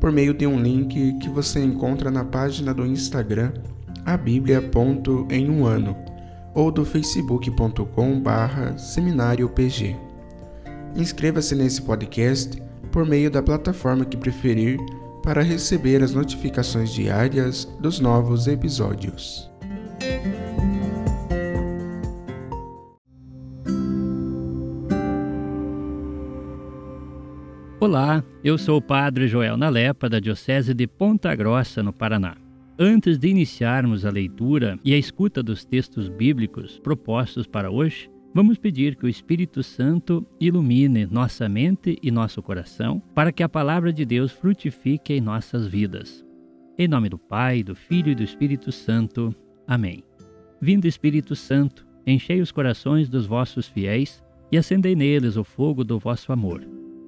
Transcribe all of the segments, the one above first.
por meio de um link que você encontra na página do Instagram a em um ano ou do facebook.com barra seminariopg. Inscreva-se nesse podcast por meio da plataforma que preferir para receber as notificações diárias dos novos episódios. Olá, eu sou o Padre Joel Nalepa, da Diocese de Ponta Grossa, no Paraná. Antes de iniciarmos a leitura e a escuta dos textos bíblicos propostos para hoje, vamos pedir que o Espírito Santo ilumine nossa mente e nosso coração para que a palavra de Deus frutifique em nossas vidas. Em nome do Pai, do Filho e do Espírito Santo. Amém. Vindo Espírito Santo, enchei os corações dos vossos fiéis e acendei neles o fogo do vosso amor.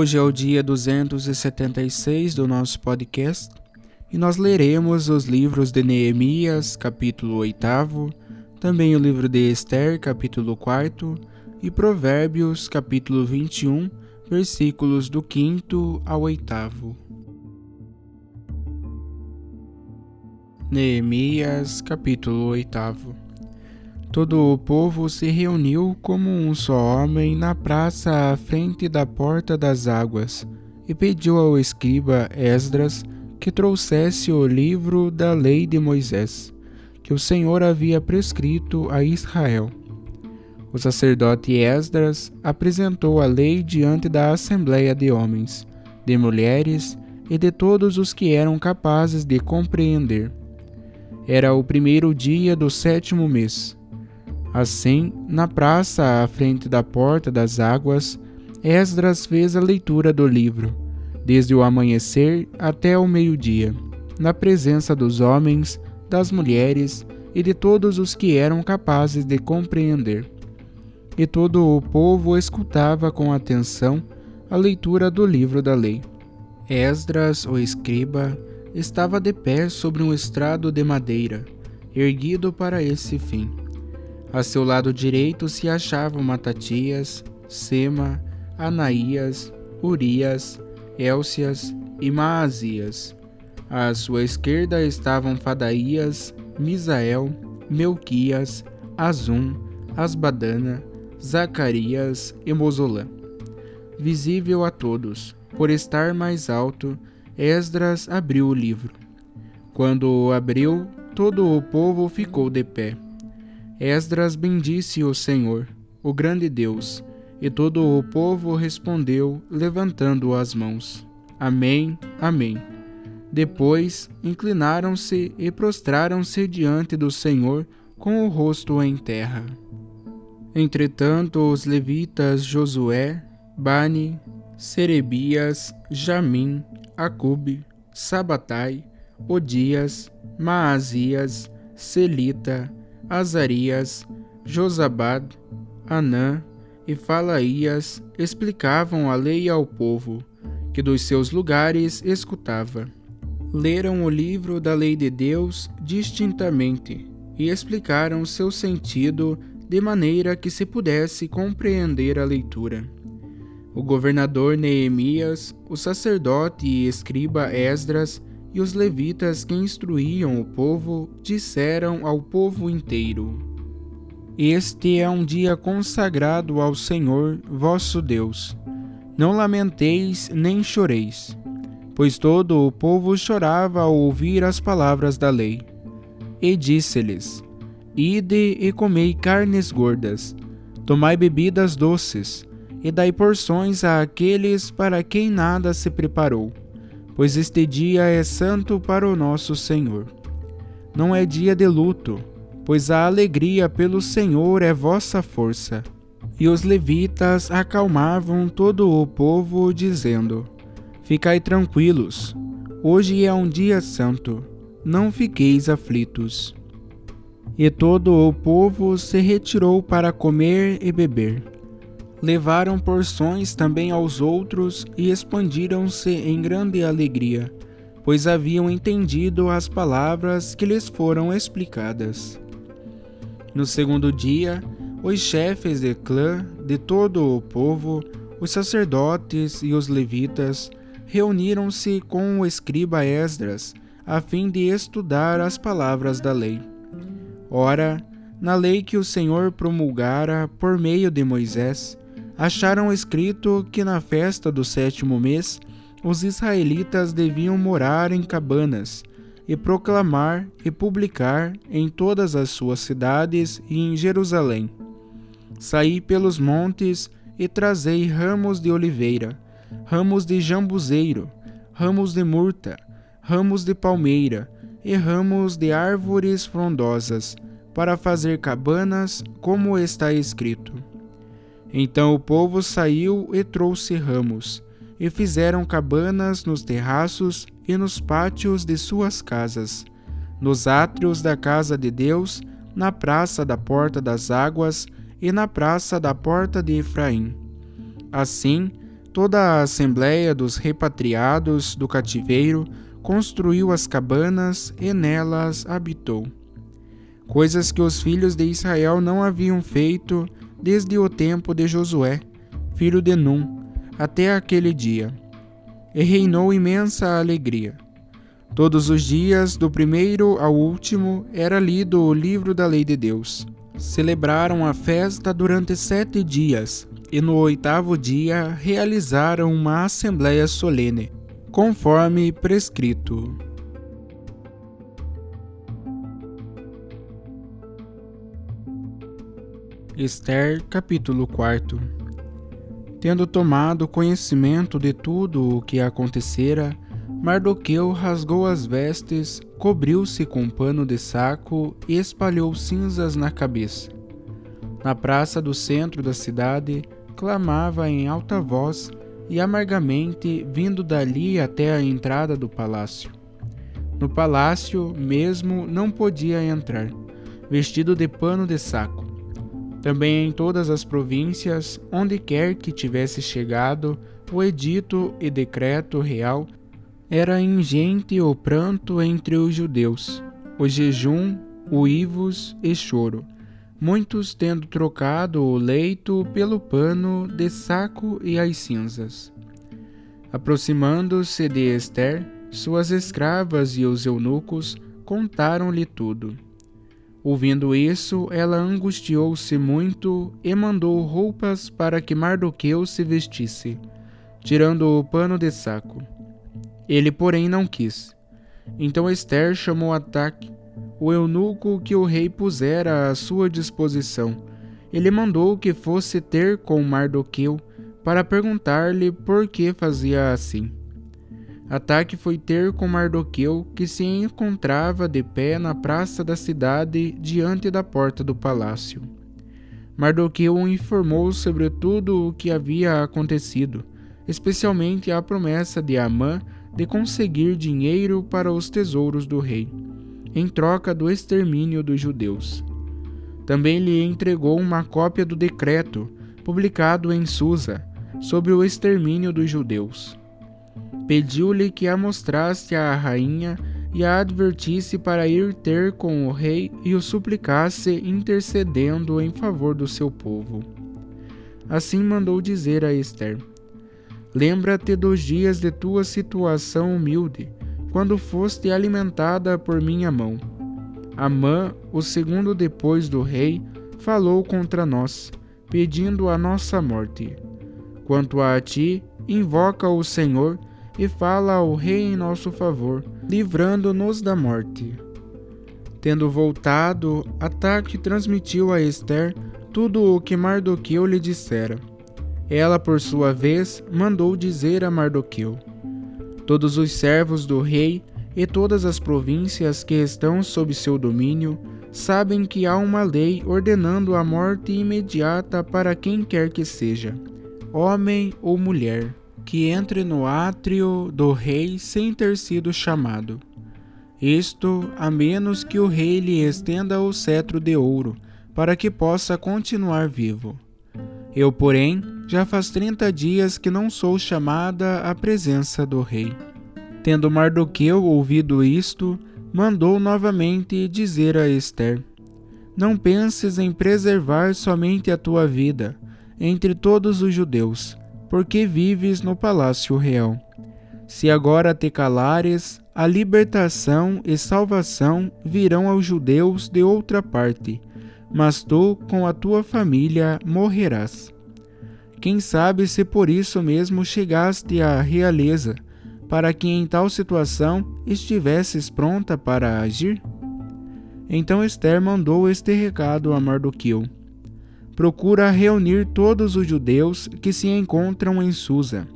Hoje é o dia 276 do nosso podcast e nós leremos os livros de Neemias, capítulo 8, também o livro de Esther, capítulo 4 e Provérbios, capítulo 21, versículos do 5 ao 8. Neemias, capítulo 8 Todo o povo se reuniu como um só homem na praça à frente da porta das águas e pediu ao escriba Esdras que trouxesse o livro da lei de Moisés, que o Senhor havia prescrito a Israel. O sacerdote Esdras apresentou a lei diante da assembleia de homens, de mulheres e de todos os que eram capazes de compreender. Era o primeiro dia do sétimo mês Assim, na praça à frente da porta das águas, Esdras fez a leitura do livro, desde o amanhecer até o meio-dia, na presença dos homens, das mulheres e de todos os que eram capazes de compreender. E todo o povo escutava com atenção a leitura do livro da lei. Esdras, o escriba, estava de pé sobre um estrado de madeira, erguido para esse fim. A seu lado direito se achavam Matatias, Sema, Anaías, Urias, Élcias e Maazias. À sua esquerda estavam Fadaías, Misael, Melquias, Azum, Asbadana, Zacarias e Mozolã. Visível a todos, por estar mais alto, Esdras abriu o livro. Quando o abriu, todo o povo ficou de pé. Esdras bendisse o Senhor, o grande Deus, e todo o povo respondeu, levantando as mãos. Amém, Amém. Depois inclinaram-se e prostraram-se diante do Senhor com o rosto em terra. Entretanto, os levitas Josué, Bani, Serebias, Jamim, Acube, Sabatai, Odias, Maazias, Selita, Azarias, Josabad, Anã e Falaías explicavam a lei ao povo, que dos seus lugares escutava. leram o livro da lei de Deus distintamente e explicaram seu sentido de maneira que se pudesse compreender a leitura. O governador Neemias, o sacerdote e escriba Esdras e os levitas que instruíam o povo disseram ao povo inteiro: Este é um dia consagrado ao Senhor vosso Deus. Não lamenteis nem choreis, pois todo o povo chorava ao ouvir as palavras da lei. E disse-lhes: Ide e comei carnes gordas, tomai bebidas doces, e dai porções a aqueles para quem nada se preparou, pois este dia é santo para o nosso Senhor. Não é dia de luto, pois a alegria pelo Senhor é vossa força. E os levitas acalmavam todo o povo, dizendo: Ficai tranquilos, hoje é um dia santo, não fiqueis aflitos. E todo o povo se retirou para comer e beber. Levaram porções também aos outros e expandiram-se em grande alegria, pois haviam entendido as palavras que lhes foram explicadas. No segundo dia, os chefes de clã de todo o povo, os sacerdotes e os levitas, reuniram-se com o escriba Esdras, a fim de estudar as palavras da lei. Ora, na lei que o Senhor promulgara por meio de Moisés, acharam escrito que na festa do sétimo mês os israelitas deviam morar em cabanas e proclamar e publicar em todas as suas cidades e em Jerusalém. Saí pelos montes e trazei ramos de oliveira, ramos de jambuzeiro, ramos de murta, ramos de palmeira e ramos de árvores frondosas, para fazer cabanas, como está escrito. Então o povo saiu e trouxe ramos, e fizeram cabanas nos terraços e nos pátios de suas casas, nos átrios da casa de Deus, na praça da porta das águas e na praça da porta de Efraim. Assim, toda a assembleia dos repatriados do cativeiro construiu as cabanas e nelas habitou. Coisas que os filhos de Israel não haviam feito desde o tempo de Josué, filho de Num, até aquele dia. E reinou imensa alegria. Todos os dias, do primeiro ao último, era lido o livro da lei de Deus. Celebraram a festa durante sete dias, e no oitavo dia realizaram uma assembleia solene, conforme prescrito. Esther, capítulo 4 Tendo tomado conhecimento de tudo o que acontecera, Mardoqueu rasgou as vestes, cobriu-se com um pano de saco e espalhou cinzas na cabeça. Na praça do centro da cidade, clamava em alta voz e amargamente, vindo dali até a entrada do palácio. No palácio mesmo não podia entrar, vestido de pano de saco também em todas as províncias, onde quer que tivesse chegado, o edito e decreto real era ingente o pranto entre os judeus, o jejum, uivos e choro, muitos tendo trocado o leito pelo pano de saco e as cinzas. Aproximando-se de Esther, suas escravas e os eunucos contaram-lhe tudo. Ouvindo isso, ela angustiou-se muito e mandou roupas para que Mardoqueu se vestisse, tirando o pano de saco. Ele, porém, não quis. Então Esther chamou Ataque, o eunuco que o rei pusera à sua disposição. Ele mandou que fosse ter com Mardoqueu para perguntar-lhe por que fazia assim. Ataque foi ter com Mardoqueu, que se encontrava de pé na praça da cidade, diante da porta do palácio. Mardoqueu informou sobre tudo o que havia acontecido, especialmente a promessa de Amã de conseguir dinheiro para os tesouros do rei, em troca do extermínio dos judeus. Também lhe entregou uma cópia do decreto, publicado em Susa, sobre o extermínio dos judeus. Pediu-lhe que a mostrasse à rainha e a advertisse para ir ter com o rei e o suplicasse, intercedendo em favor do seu povo. Assim mandou dizer a Esther: Lembra-te dos dias de tua situação humilde, quando foste alimentada por minha mão. Amã, o segundo depois do rei, falou contra nós, pedindo a nossa morte. Quanto a ti, invoca o Senhor e fala ao rei em nosso favor, livrando-nos da morte. Tendo voltado, Ataque transmitiu a Esther tudo o que Mardoqueu lhe dissera. Ela, por sua vez, mandou dizer a Mardoqueu: Todos os servos do rei e todas as províncias que estão sob seu domínio sabem que há uma lei ordenando a morte imediata para quem quer que seja, homem ou mulher, que entre no átrio do rei sem ter sido chamado. Isto a menos que o rei lhe estenda o cetro de ouro, para que possa continuar vivo. Eu, porém, já faz trinta dias que não sou chamada à presença do rei. Tendo Mardoqueu ouvido isto, mandou novamente dizer a Esther: Não penses em preservar somente a tua vida entre todos os judeus, porque vives no palácio real. Se agora te calares, a libertação e salvação virão aos judeus de outra parte mas tu com a tua família morrerás. Quem sabe se por isso mesmo chegaste à realeza, para que em tal situação estivesses pronta para agir? Então Esther mandou este recado a Mardoqueu: Procura reunir todos os judeus que se encontram em Susa,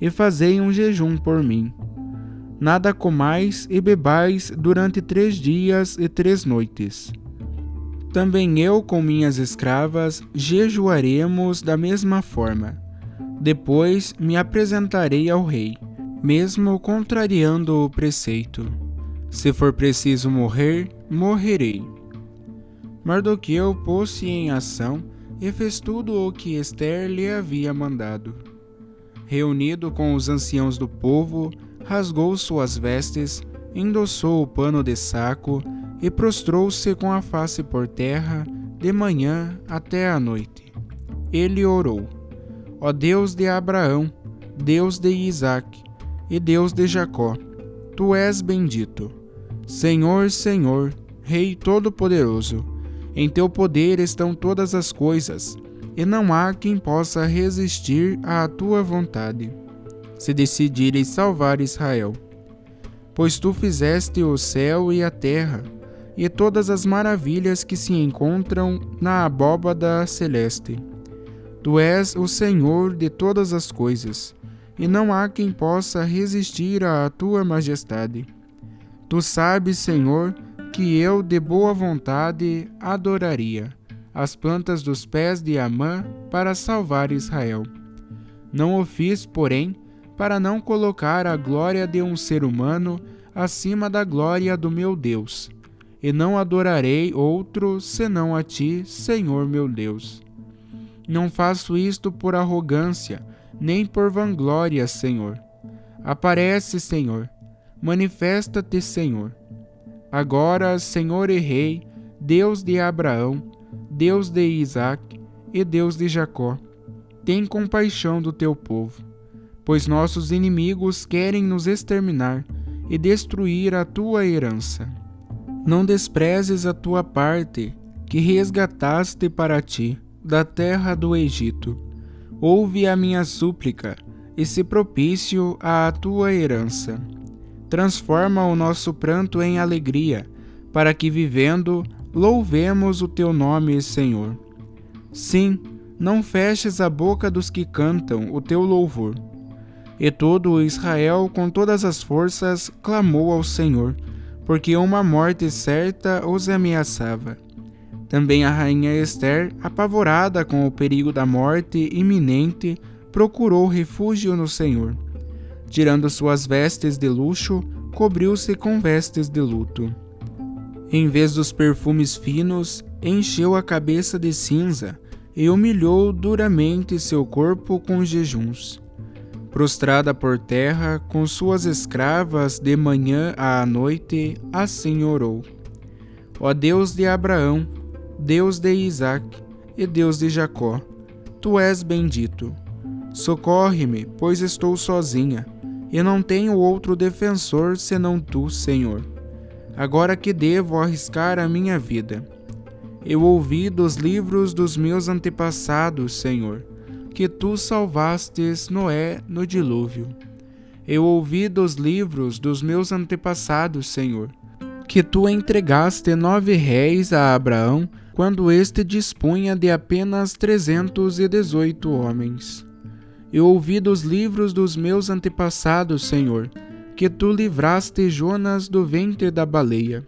e fazei um jejum por mim. Nada comais e bebais durante três dias e três noites também eu com minhas escravas jejuaremos da mesma forma. Depois me apresentarei ao rei, mesmo contrariando o preceito. Se for preciso morrer, morrerei. Mardoqueu pôs-se em ação e fez tudo o que Esther lhe havia mandado. Reunido com os anciãos do povo, rasgou suas vestes, endossou o pano de saco e prostrou-se com a face por terra, de manhã até a noite. Ele orou: Ó Deus de Abraão, Deus de Isaque e Deus de Jacó, tu és bendito. Senhor, Senhor, Rei Todo-Poderoso, em teu poder estão todas as coisas, e não há quem possa resistir à tua vontade, se decidires salvar Israel. Pois tu fizeste o céu e a terra, e todas as maravilhas que se encontram na abóbada celeste. Tu és o Senhor de todas as coisas, e não há quem possa resistir à tua majestade. Tu sabes, Senhor, que eu de boa vontade adoraria as plantas dos pés de Amã para salvar Israel. Não o fiz, porém, para não colocar a glória de um ser humano acima da glória do meu Deus e não adorarei outro senão a ti, Senhor meu Deus. Não faço isto por arrogância, nem por vanglória, Senhor. Aparece, Senhor. Manifesta-te, Senhor. Agora, Senhor e Rei, Deus de Abraão, Deus de Isaac e Deus de Jacó, tem compaixão do teu povo, pois nossos inimigos querem nos exterminar e destruir a tua herança. Não desprezes a tua parte, que resgataste para ti da terra do Egito. Ouve a minha súplica, e se propício à tua herança. Transforma o nosso pranto em alegria, para que vivendo louvemos o teu nome, Senhor. Sim, não feches a boca dos que cantam o teu louvor. E todo Israel, com todas as forças, clamou ao Senhor porque uma morte certa os ameaçava. Também a rainha Esther, apavorada com o perigo da morte iminente, procurou refúgio no Senhor. Tirando suas vestes de luxo, cobriu-se com vestes de luto. Em vez dos perfumes finos, encheu a cabeça de cinza e humilhou duramente seu corpo com jejuns. prostrada por terra, com suas escravas, de manhã à noite, assim orou: Ó Deus de Abraão, Deus de Isaac e Deus de Jacó, tu és bendito. Socorre-me, pois estou sozinha, e não tenho outro defensor senão tu, Senhor. Agora que devo arriscar a minha vida. Eu ouvi dos livros dos meus antepassados, Senhor que tu salvastes Noé no dilúvio. Eu ouvi dos livros dos meus antepassados, Senhor, que tu entregaste nove réis a Abraão quando este dispunha de apenas trezentos e dezoito homens. Eu ouvi dos livros dos meus antepassados, Senhor, que tu livraste Jonas do ventre da baleia.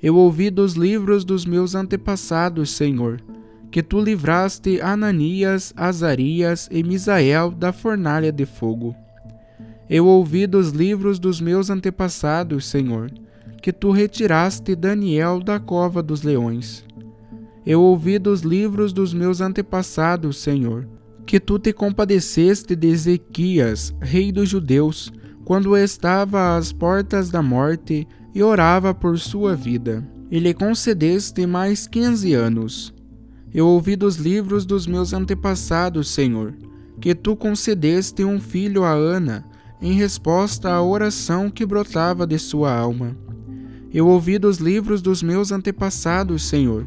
Eu ouvi dos livros dos meus antepassados, Senhor, que tu livraste Ananias, Azarias e Misael da fornalha de fogo. Eu ouvi dos livros dos meus antepassados, Senhor, que tu retiraste Daniel da cova dos leões. Eu ouvi dos livros dos meus antepassados, Senhor, que tu te compadeceste de Ezequias, rei dos judeus, quando estava às portas da morte e orava por sua vida. E lhe concedeste mais quinze anos. Eu ouvi dos livros dos meus antepassados, Senhor, que tu concedeste um filho a Ana, em resposta à oração que brotava de sua alma. Eu ouvi dos livros dos meus antepassados, Senhor,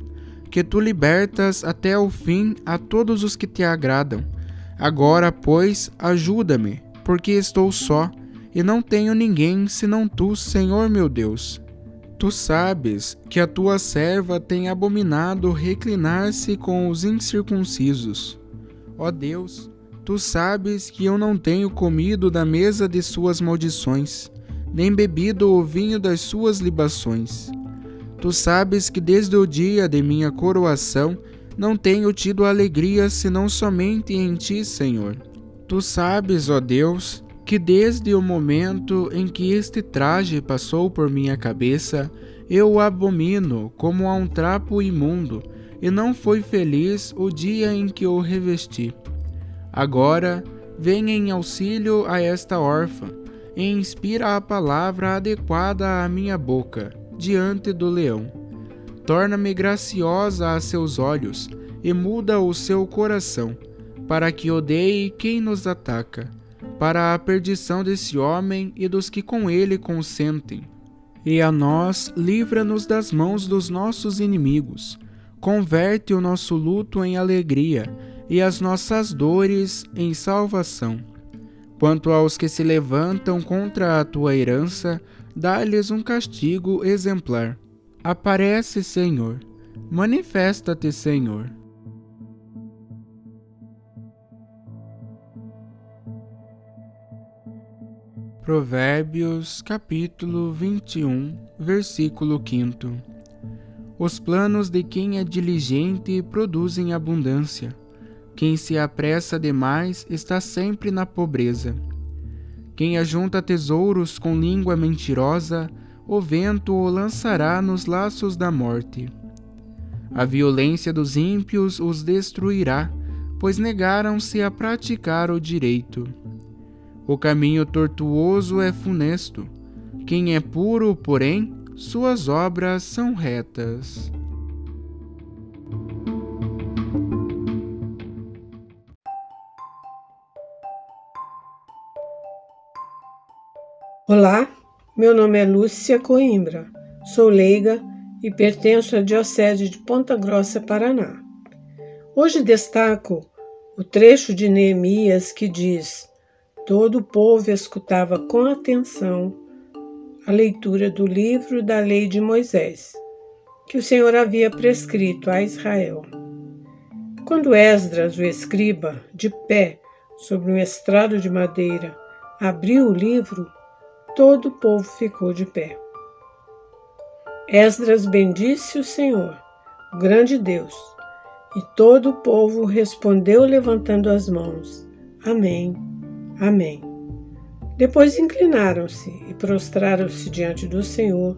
que tu libertas até o fim a todos os que te agradam. Agora, pois, ajuda-me, porque estou só e não tenho ninguém senão tu, Senhor meu Deus. Tu sabes que a tua serva tem abominado reclinar-se com os incircuncisos. Ó Deus, tu sabes que eu não tenho comido da mesa de suas maldições, nem bebido o vinho das suas libações. Tu sabes que desde o dia de minha coroação não tenho tido alegria senão somente em ti, Senhor. Tu sabes, ó Deus, que desde o momento em que este traje passou por minha cabeça, eu o abomino como a um trapo imundo, e não foi feliz o dia em que o revesti. Agora, venha em auxílio a esta órfã, e inspira a palavra adequada à minha boca, diante do leão. Torna-me graciosa a seus olhos, e muda o seu coração, para que odeie quem nos ataca para a perdição desse homem e dos que com ele consentem. E a nós, livra-nos das mãos dos nossos inimigos. Converte o nosso luto em alegria e as nossas dores em salvação. Quanto aos que se levantam contra a tua herança, dá-lhes um castigo exemplar. Aparece, Senhor. Manifesta-te, Senhor. Provérbios capítulo 21, versículo 5 Os planos de quem é diligente produzem abundância. Quem se apressa demais está sempre na pobreza. Quem ajunta tesouros com língua mentirosa, o vento o lançará nos laços da morte. A violência dos ímpios os destruirá, pois negaram-se a praticar o direito. O caminho tortuoso é funesto. Quem é puro, porém, suas obras são retas. Olá, meu nome é Lúcia Coimbra, sou leiga e pertenço à Diocese de Ponta Grossa, Paraná. Hoje destaco o trecho de Neemias que diz: Todo o povo escutava com atenção a leitura do livro da lei de Moisés, que o Senhor havia prescrito a Israel. Quando Esdras, o escriba, de pé sobre um estrado de madeira, abriu o livro, todo o povo ficou de pé. Esdras bendisse o Senhor, o grande Deus, e todo o povo respondeu levantando as mãos: Amém Amém. Depois inclinaram-se e prostraram-se diante do Senhor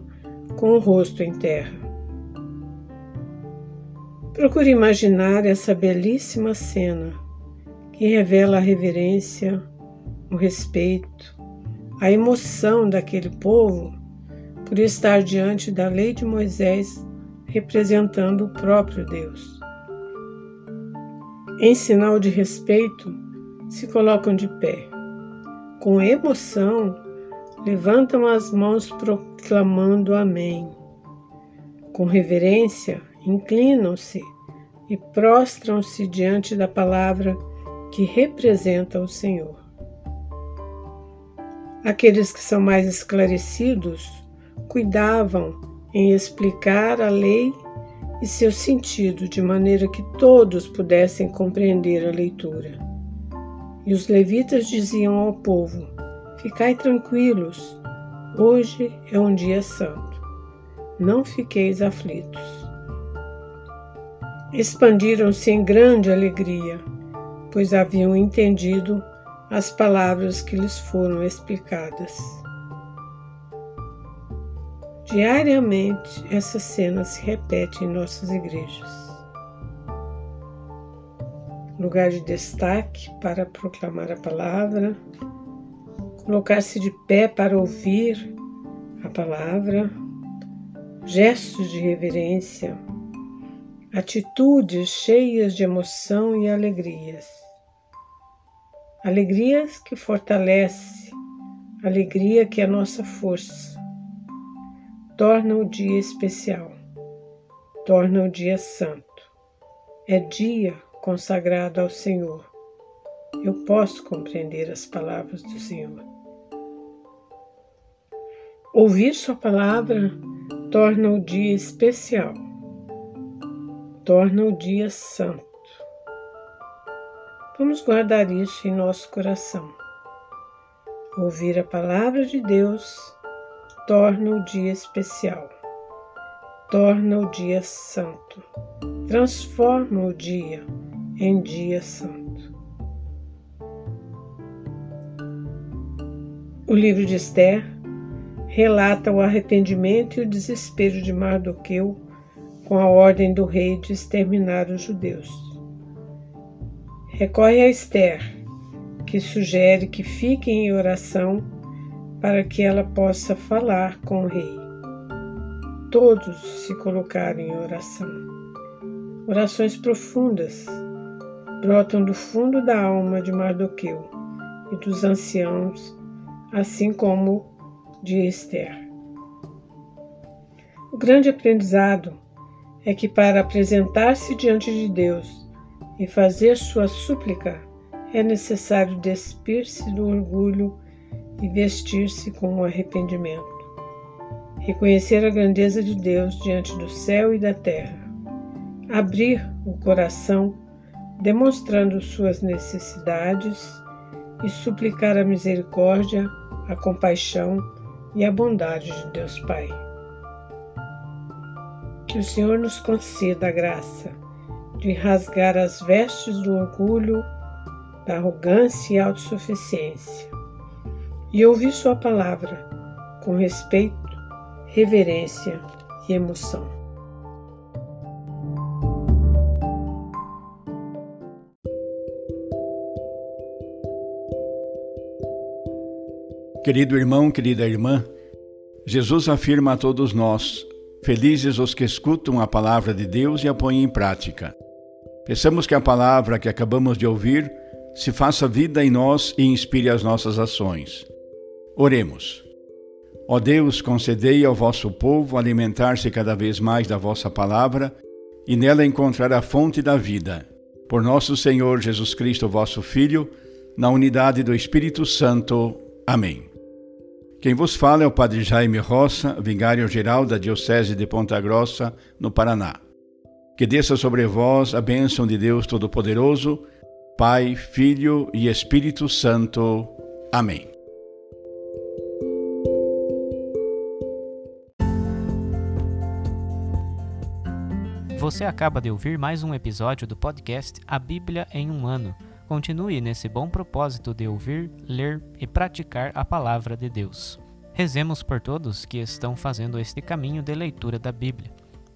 com o rosto em terra. Procure imaginar essa belíssima cena que revela a reverência, o respeito, a emoção daquele povo por estar diante da lei de Moisés representando o próprio Deus. Em sinal de respeito, se colocam de pé. Com emoção, levantam as mãos proclamando Amém. Com reverência, inclinam-se e prostram-se diante da palavra que representa o Senhor. Aqueles que são mais esclarecidos cuidavam em explicar a lei e seu sentido de maneira que todos pudessem compreender a leitura. E os levitas diziam ao povo: Ficai tranquilos, hoje é um dia santo. Não fiqueis aflitos. Expandiram-se em grande alegria, pois haviam entendido as palavras que lhes foram explicadas. Diariamente, essa cena se repete em nossas igrejas. Lugar de destaque para proclamar a palavra, colocar-se de pé para ouvir a palavra, gestos de reverência, atitudes cheias de emoção e alegrias. Alegrias que fortalece, alegria que é nossa força torna o dia especial, torna o dia santo. É dia consagrado ao Senhor. Eu posso compreender as palavras do Senhor. Ouvir Sua palavra torna o dia especial, torna o dia santo. Vamos guardar isso em nosso coração. Ouvir a palavra de Deus torna o dia especial, torna o dia santo, transforma o dia em dia santo. O livro de Esther relata o arrependimento e o desespero de Mardoqueu com a ordem do rei de exterminar os judeus. Recorre a Esther, que sugere que fiquem em oração para que ela possa falar com o rei. Todos se colocaram em oração. Orações profundas brotam do fundo da alma de Mardoqueu e dos anciãos, assim como de Esther. O grande aprendizado é que para apresentar-se diante de Deus e fazer sua súplica é necessário despir-se do orgulho e vestir-se com o arrependimento. Reconhecer a grandeza de Deus diante do céu e da terra. Abrir o coração, demonstrando suas necessidades e suplicar a misericórdia, a compaixão e a bondade de Deus Pai. Que o Senhor nos conceda a graça de rasgar as vestes do orgulho, da arrogância e autossuficiência e ouvir Sua palavra com respeito, reverência e emoção. Querido irmão, querida irmã, Jesus afirma a todos nós: Felizes os que escutam a palavra de Deus e a põem em prática. Pensamos que a palavra que acabamos de ouvir se faça vida em nós e inspire as nossas ações. Oremos. Ó Deus, concedei ao vosso povo alimentar-se cada vez mais da vossa palavra e nela encontrar a fonte da vida. Por nosso Senhor Jesus Cristo, vosso Filho, na unidade do Espírito Santo. Amém. Quem vos fala é o Padre Jaime Roça, vigário-geral da Diocese de Ponta Grossa, no Paraná. Que desça sobre vós a bênção de Deus Todo-Poderoso, Pai, Filho e Espírito Santo. Amém. Você acaba de ouvir mais um episódio do podcast A Bíblia em um Ano. Continue nesse bom propósito de ouvir, ler e praticar a palavra de Deus. Rezemos por todos que estão fazendo este caminho de leitura da Bíblia.